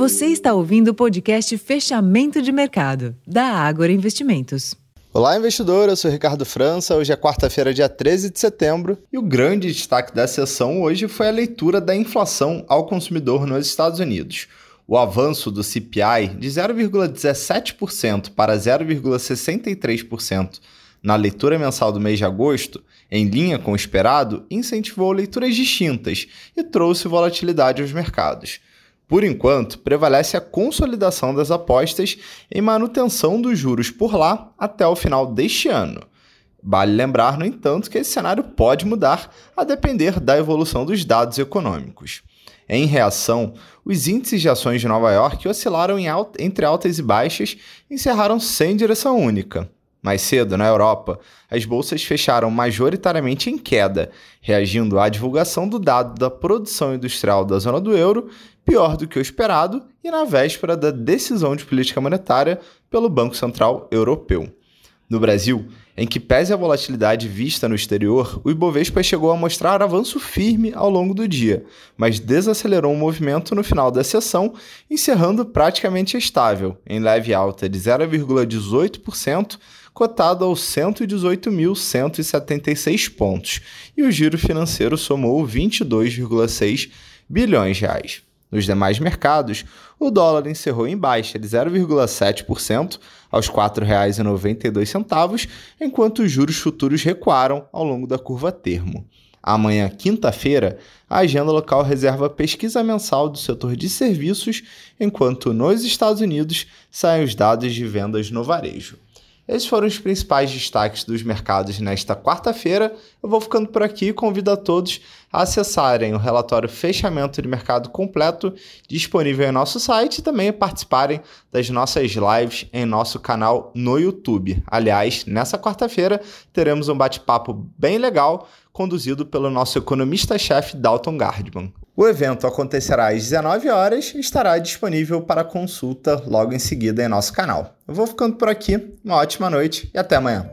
Você está ouvindo o podcast Fechamento de Mercado, da Ágora Investimentos. Olá, investidor. Eu sou Ricardo França. Hoje é quarta-feira, dia 13 de setembro, e o grande destaque da sessão hoje foi a leitura da inflação ao consumidor nos Estados Unidos. O avanço do CPI de 0,17% para 0,63% na leitura mensal do mês de agosto, em linha com o esperado, incentivou leituras distintas e trouxe volatilidade aos mercados. Por enquanto, prevalece a consolidação das apostas em manutenção dos juros por lá até o final deste ano. Vale lembrar, no entanto, que esse cenário pode mudar a depender da evolução dos dados econômicos. Em reação, os índices de ações de Nova York oscilaram entre altas e baixas e encerraram sem direção única. Mais cedo, na Europa, as bolsas fecharam majoritariamente em queda, reagindo à divulgação do dado da produção industrial da zona do euro, pior do que o esperado, e na véspera da decisão de política monetária pelo Banco Central Europeu. No Brasil, em que pese a volatilidade vista no exterior, o Ibovespa chegou a mostrar avanço firme ao longo do dia, mas desacelerou o movimento no final da sessão, encerrando praticamente estável, em leve alta de 0,18%, cotado aos 118.176 pontos, e o giro financeiro somou 22,6 bilhões de reais. Nos demais mercados, o dólar encerrou em baixa de 0,7% aos R$ 4,92, enquanto os juros futuros recuaram ao longo da curva termo. Amanhã, quinta-feira, a agenda local reserva pesquisa mensal do setor de serviços, enquanto nos Estados Unidos saem os dados de vendas no varejo. Esses foram os principais destaques dos mercados nesta quarta-feira. Eu vou ficando por aqui e convido a todos a acessarem o relatório Fechamento de Mercado completo disponível em nosso site e também participarem das nossas lives em nosso canal no YouTube. Aliás, nessa quarta-feira teremos um bate-papo bem legal conduzido pelo nosso economista-chefe Dalton Gardman. O evento acontecerá às 19 horas e estará disponível para consulta logo em seguida em nosso canal. Eu vou ficando por aqui, uma ótima noite e até amanhã.